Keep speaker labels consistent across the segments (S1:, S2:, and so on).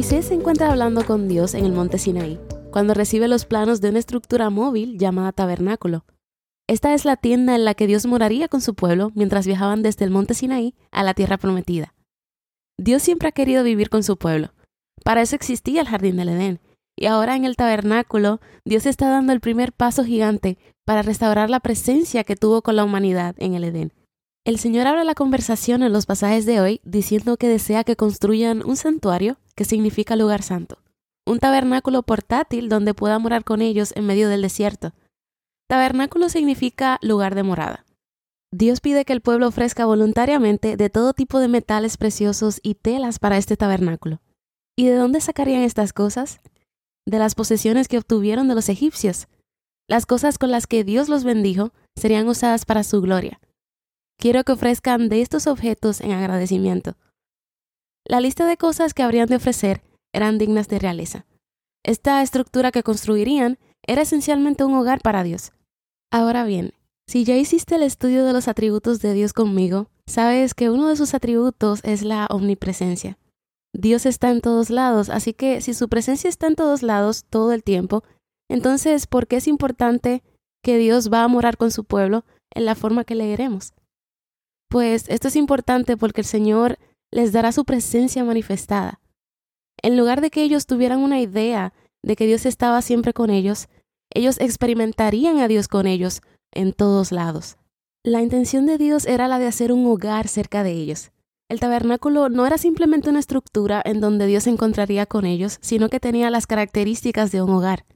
S1: Moisés se encuentra hablando con Dios en el monte Sinaí, cuando recibe los planos de una estructura móvil llamada tabernáculo. Esta es la tienda en la que Dios moraría con su pueblo mientras viajaban desde el monte Sinaí a la tierra prometida. Dios siempre ha querido vivir con su pueblo. Para eso existía el jardín del Edén. Y ahora en el tabernáculo, Dios está dando el primer paso gigante para restaurar la presencia que tuvo con la humanidad en el Edén. El Señor abre la conversación en los pasajes de hoy diciendo que desea que construyan un santuario, que significa lugar santo, un tabernáculo portátil donde pueda morar con ellos en medio del desierto. Tabernáculo significa lugar de morada. Dios pide que el pueblo ofrezca voluntariamente de todo tipo de metales preciosos y telas para este tabernáculo. ¿Y de dónde sacarían estas cosas? De las posesiones que obtuvieron de los egipcios. Las cosas con las que Dios los bendijo serían usadas para su gloria quiero que ofrezcan de estos objetos en agradecimiento. La lista de cosas que habrían de ofrecer eran dignas de realeza. Esta estructura que construirían era esencialmente un hogar para Dios. Ahora bien, si ya hiciste el estudio de los atributos de Dios conmigo, sabes que uno de sus atributos es la omnipresencia. Dios está en todos lados, así que si su presencia está en todos lados todo el tiempo, entonces, ¿por qué es importante que Dios va a morar con su pueblo en la forma que leeremos? Pues esto es importante porque el Señor les dará su presencia manifestada. En lugar de que ellos tuvieran una idea de que Dios estaba siempre con ellos, ellos experimentarían a Dios con ellos en todos lados. La intención de Dios era la de hacer un hogar cerca de ellos. El tabernáculo no era simplemente una estructura en donde Dios se encontraría con ellos, sino que tenía las características de un hogar.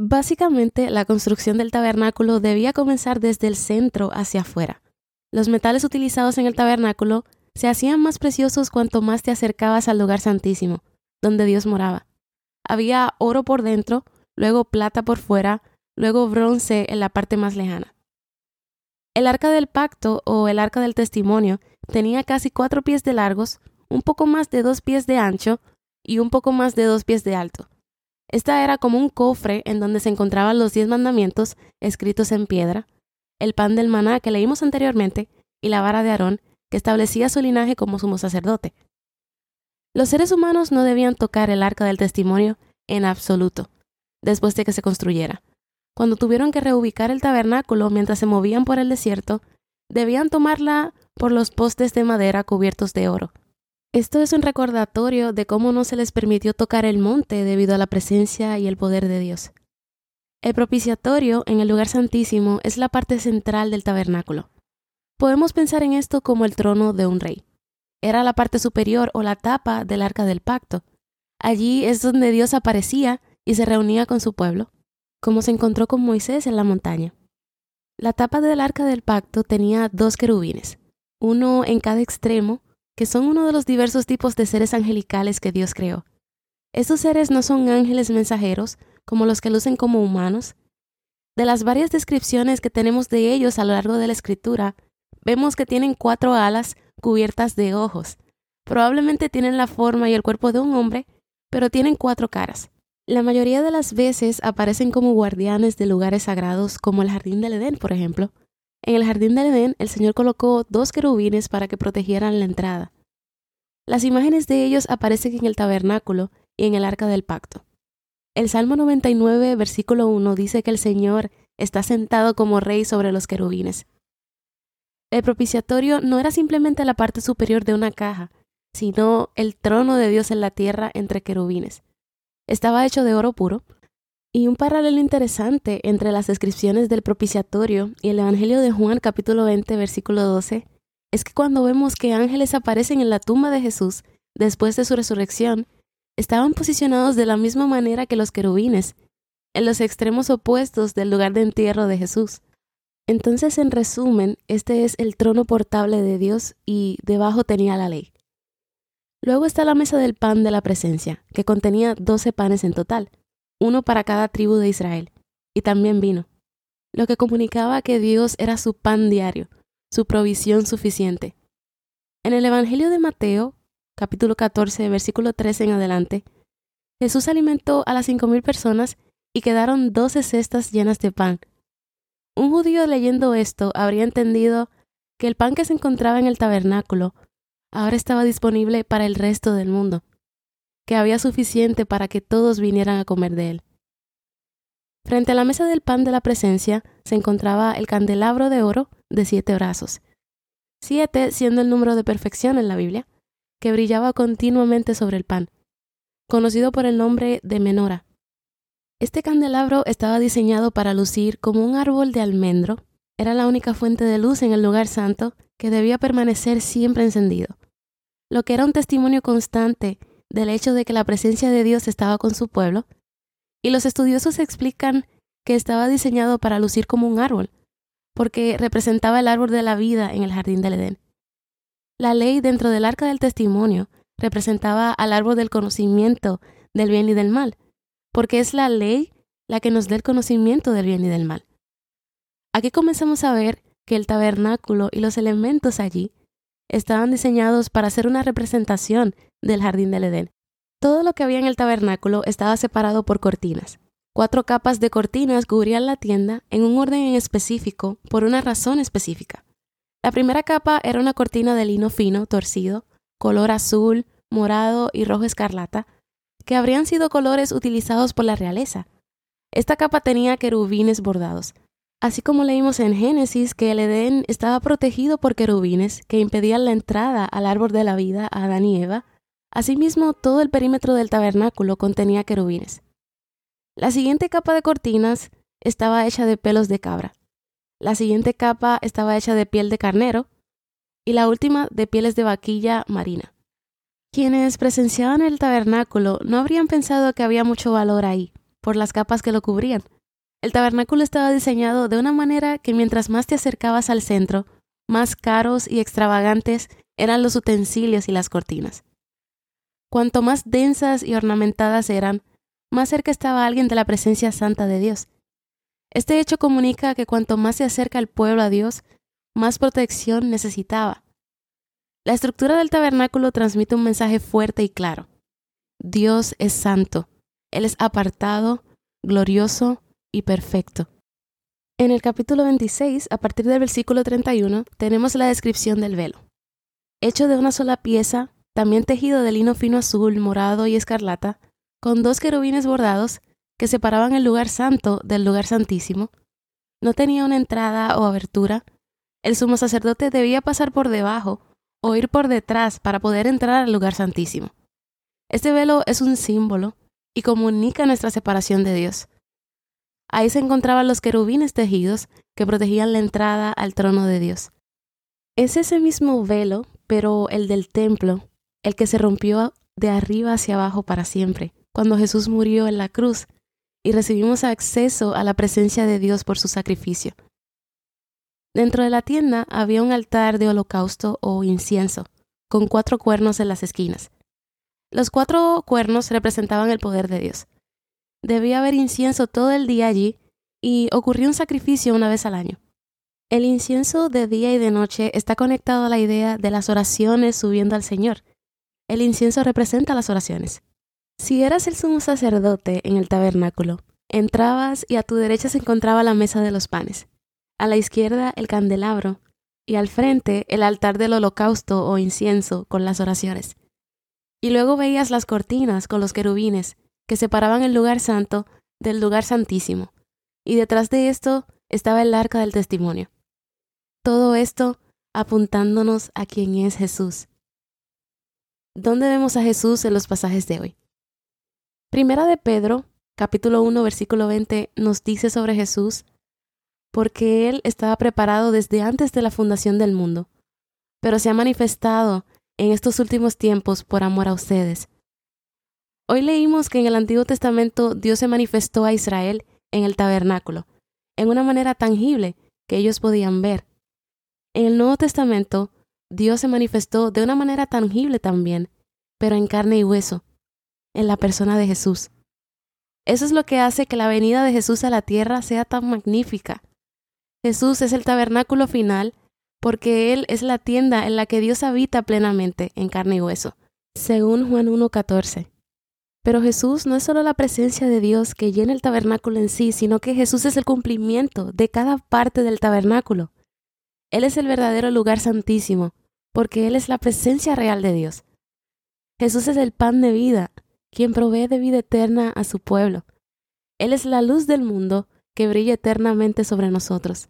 S1: Básicamente, la construcción del tabernáculo debía comenzar desde el centro hacia afuera. Los metales utilizados en el tabernáculo se hacían más preciosos cuanto más te acercabas al lugar santísimo, donde Dios moraba. Había oro por dentro, luego plata por fuera, luego bronce en la parte más lejana. El arca del pacto o el arca del testimonio tenía casi cuatro pies de largos, un poco más de dos pies de ancho y un poco más de dos pies de alto. Esta era como un cofre en donde se encontraban los diez mandamientos escritos en piedra, el pan del maná que leímos anteriormente y la vara de Aarón que establecía su linaje como sumo sacerdote. Los seres humanos no debían tocar el arca del testimonio en absoluto, después de que se construyera. Cuando tuvieron que reubicar el tabernáculo mientras se movían por el desierto, debían tomarla por los postes de madera cubiertos de oro. Esto es un recordatorio de cómo no se les permitió tocar el monte debido a la presencia y el poder de Dios. El propiciatorio en el lugar santísimo es la parte central del tabernáculo. Podemos pensar en esto como el trono de un rey. Era la parte superior o la tapa del arca del pacto. Allí es donde Dios aparecía y se reunía con su pueblo, como se encontró con Moisés en la montaña. La tapa del arca del pacto tenía dos querubines, uno en cada extremo, que son uno de los diversos tipos de seres angelicales que Dios creó. Estos seres no son ángeles mensajeros, como los que lucen como humanos. De las varias descripciones que tenemos de ellos a lo largo de la escritura, vemos que tienen cuatro alas cubiertas de ojos. Probablemente tienen la forma y el cuerpo de un hombre, pero tienen cuatro caras. La mayoría de las veces aparecen como guardianes de lugares sagrados, como el jardín del Edén, por ejemplo. En el jardín del Edén, el Señor colocó dos querubines para que protegieran la entrada. Las imágenes de ellos aparecen en el tabernáculo y en el arca del pacto. El Salmo 99, versículo 1 dice que el Señor está sentado como rey sobre los querubines. El propiciatorio no era simplemente la parte superior de una caja, sino el trono de Dios en la tierra entre querubines. Estaba hecho de oro puro, y un paralelo interesante entre las descripciones del propiciatorio y el Evangelio de Juan capítulo 20 versículo 12 es que cuando vemos que ángeles aparecen en la tumba de Jesús después de su resurrección, estaban posicionados de la misma manera que los querubines, en los extremos opuestos del lugar de entierro de Jesús. Entonces, en resumen, este es el trono portable de Dios y debajo tenía la ley. Luego está la mesa del pan de la presencia, que contenía doce panes en total, uno para cada tribu de Israel, y también vino, lo que comunicaba que Dios era su pan diario, su provisión suficiente. En el Evangelio de Mateo, capítulo 14, versículo 13 en adelante, Jesús alimentó a las cinco mil personas y quedaron doce cestas llenas de pan. Un judío leyendo esto habría entendido que el pan que se encontraba en el tabernáculo ahora estaba disponible para el resto del mundo, que había suficiente para que todos vinieran a comer de él. Frente a la mesa del pan de la presencia se encontraba el candelabro de oro de siete brazos, siete siendo el número de perfección en la Biblia, que brillaba continuamente sobre el pan, conocido por el nombre de menora. Este candelabro estaba diseñado para lucir como un árbol de almendro, era la única fuente de luz en el lugar santo que debía permanecer siempre encendido, lo que era un testimonio constante del hecho de que la presencia de Dios estaba con su pueblo, y los estudiosos explican que estaba diseñado para lucir como un árbol, porque representaba el árbol de la vida en el jardín del Edén. La ley dentro del arca del testimonio representaba al árbol del conocimiento del bien y del mal, porque es la ley la que nos da el conocimiento del bien y del mal. Aquí comenzamos a ver que el tabernáculo y los elementos allí estaban diseñados para ser una representación del jardín del Edén. Todo lo que había en el tabernáculo estaba separado por cortinas. Cuatro capas de cortinas cubrían la tienda en un orden en específico por una razón específica. La primera capa era una cortina de lino fino, torcido, color azul, morado y rojo escarlata, que habrían sido colores utilizados por la realeza. Esta capa tenía querubines bordados, Así como leímos en Génesis que el Edén estaba protegido por querubines que impedían la entrada al árbol de la vida a Adán y Eva, asimismo todo el perímetro del tabernáculo contenía querubines. La siguiente capa de cortinas estaba hecha de pelos de cabra. La siguiente capa estaba hecha de piel de carnero y la última de pieles de vaquilla marina. Quienes presenciaban el tabernáculo no habrían pensado que había mucho valor ahí, por las capas que lo cubrían, el tabernáculo estaba diseñado de una manera que mientras más te acercabas al centro, más caros y extravagantes eran los utensilios y las cortinas. Cuanto más densas y ornamentadas eran, más cerca estaba alguien de la presencia santa de Dios. Este hecho comunica que cuanto más se acerca el pueblo a Dios, más protección necesitaba. La estructura del tabernáculo transmite un mensaje fuerte y claro. Dios es santo, Él es apartado, glorioso y perfecto. En el capítulo 26, a partir del versículo 31, tenemos la descripción del velo. Hecho de una sola pieza, también tejido de lino fino azul, morado y escarlata, con dos querubines bordados que separaban el lugar santo del lugar santísimo. No tenía una entrada o abertura. El sumo sacerdote debía pasar por debajo o ir por detrás para poder entrar al lugar santísimo. Este velo es un símbolo y comunica nuestra separación de Dios. Ahí se encontraban los querubines tejidos que protegían la entrada al trono de Dios. Es ese mismo velo, pero el del templo, el que se rompió de arriba hacia abajo para siempre, cuando Jesús murió en la cruz y recibimos acceso a la presencia de Dios por su sacrificio. Dentro de la tienda había un altar de holocausto o incienso, con cuatro cuernos en las esquinas. Los cuatro cuernos representaban el poder de Dios. Debía haber incienso todo el día allí y ocurrió un sacrificio una vez al año. El incienso de día y de noche está conectado a la idea de las oraciones subiendo al Señor. El incienso representa las oraciones. Si eras el sumo sacerdote en el tabernáculo, entrabas y a tu derecha se encontraba la mesa de los panes, a la izquierda el candelabro y al frente el altar del holocausto o incienso con las oraciones. Y luego veías las cortinas con los querubines que separaban el lugar santo del lugar santísimo, y detrás de esto estaba el arca del testimonio. Todo esto apuntándonos a quién es Jesús. ¿Dónde vemos a Jesús en los pasajes de hoy? Primera de Pedro, capítulo 1, versículo 20, nos dice sobre Jesús, porque Él estaba preparado desde antes de la fundación del mundo, pero se ha manifestado en estos últimos tiempos por amor a ustedes, Hoy leímos que en el Antiguo Testamento Dios se manifestó a Israel en el tabernáculo, en una manera tangible que ellos podían ver. En el Nuevo Testamento, Dios se manifestó de una manera tangible también, pero en carne y hueso, en la persona de Jesús. Eso es lo que hace que la venida de Jesús a la tierra sea tan magnífica. Jesús es el tabernáculo final porque Él es la tienda en la que Dios habita plenamente en carne y hueso, según Juan 1.14. Pero Jesús no es solo la presencia de Dios que llena el tabernáculo en sí, sino que Jesús es el cumplimiento de cada parte del tabernáculo. Él es el verdadero lugar santísimo, porque Él es la presencia real de Dios. Jesús es el pan de vida, quien provee de vida eterna a su pueblo. Él es la luz del mundo que brilla eternamente sobre nosotros.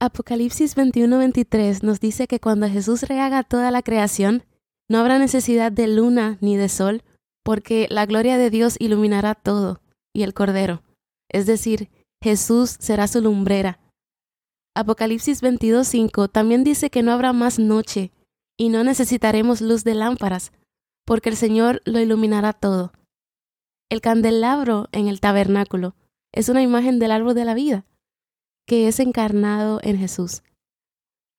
S1: Apocalipsis 21-23 nos dice que cuando Jesús rehaga toda la creación, no habrá necesidad de luna ni de sol, porque la gloria de Dios iluminará todo, y el Cordero, es decir, Jesús será su lumbrera. Apocalipsis 22.5 también dice que no habrá más noche, y no necesitaremos luz de lámparas, porque el Señor lo iluminará todo. El candelabro en el tabernáculo es una imagen del árbol de la vida, que es encarnado en Jesús.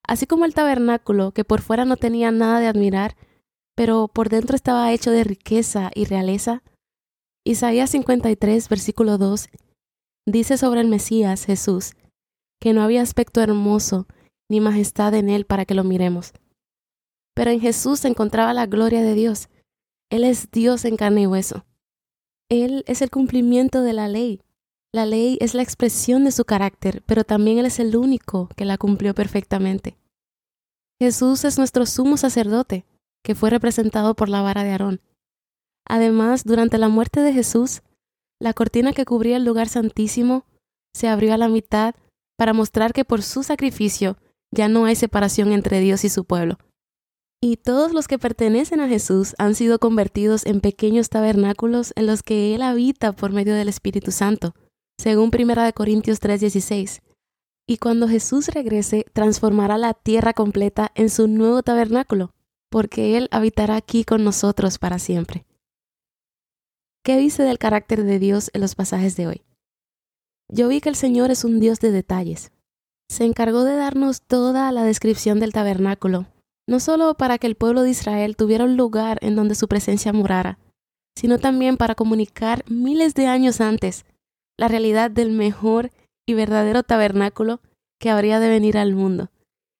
S1: Así como el tabernáculo, que por fuera no tenía nada de admirar, pero por dentro estaba hecho de riqueza y realeza. Isaías 53, versículo 2, dice sobre el Mesías, Jesús, que no había aspecto hermoso ni majestad en él para que lo miremos. Pero en Jesús se encontraba la gloria de Dios. Él es Dios en carne y hueso. Él es el cumplimiento de la ley. La ley es la expresión de su carácter, pero también Él es el único que la cumplió perfectamente. Jesús es nuestro sumo sacerdote, que fue representado por la vara de Aarón. Además, durante la muerte de Jesús, la cortina que cubría el lugar santísimo se abrió a la mitad para mostrar que por su sacrificio ya no hay separación entre Dios y su pueblo. Y todos los que pertenecen a Jesús han sido convertidos en pequeños tabernáculos en los que Él habita por medio del Espíritu Santo, según 1 Corintios 3:16. Y cuando Jesús regrese, transformará la tierra completa en su nuevo tabernáculo, porque Él habitará aquí con nosotros para siempre. ¿Qué dice del carácter de Dios en los pasajes de hoy? Yo vi que el Señor es un Dios de detalles. Se encargó de darnos toda la descripción del tabernáculo, no solo para que el pueblo de Israel tuviera un lugar en donde su presencia morara, sino también para comunicar miles de años antes la realidad del mejor y verdadero tabernáculo que habría de venir al mundo,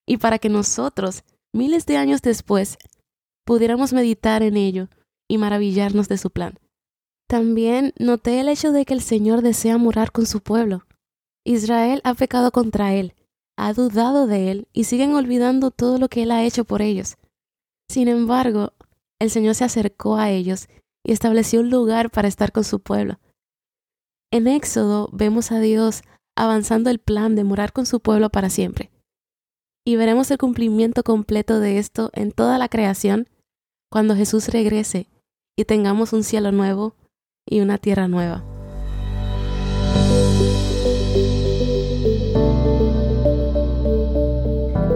S1: y para que nosotros miles de años después, pudiéramos meditar en ello y maravillarnos de su plan. También noté el hecho de que el Señor desea morar con su pueblo. Israel ha pecado contra Él, ha dudado de Él y siguen olvidando todo lo que Él ha hecho por ellos. Sin embargo, el Señor se acercó a ellos y estableció un lugar para estar con su pueblo. En Éxodo vemos a Dios avanzando el plan de morar con su pueblo para siempre y veremos el cumplimiento completo de esto en toda la creación cuando Jesús regrese y tengamos un cielo nuevo y una tierra nueva.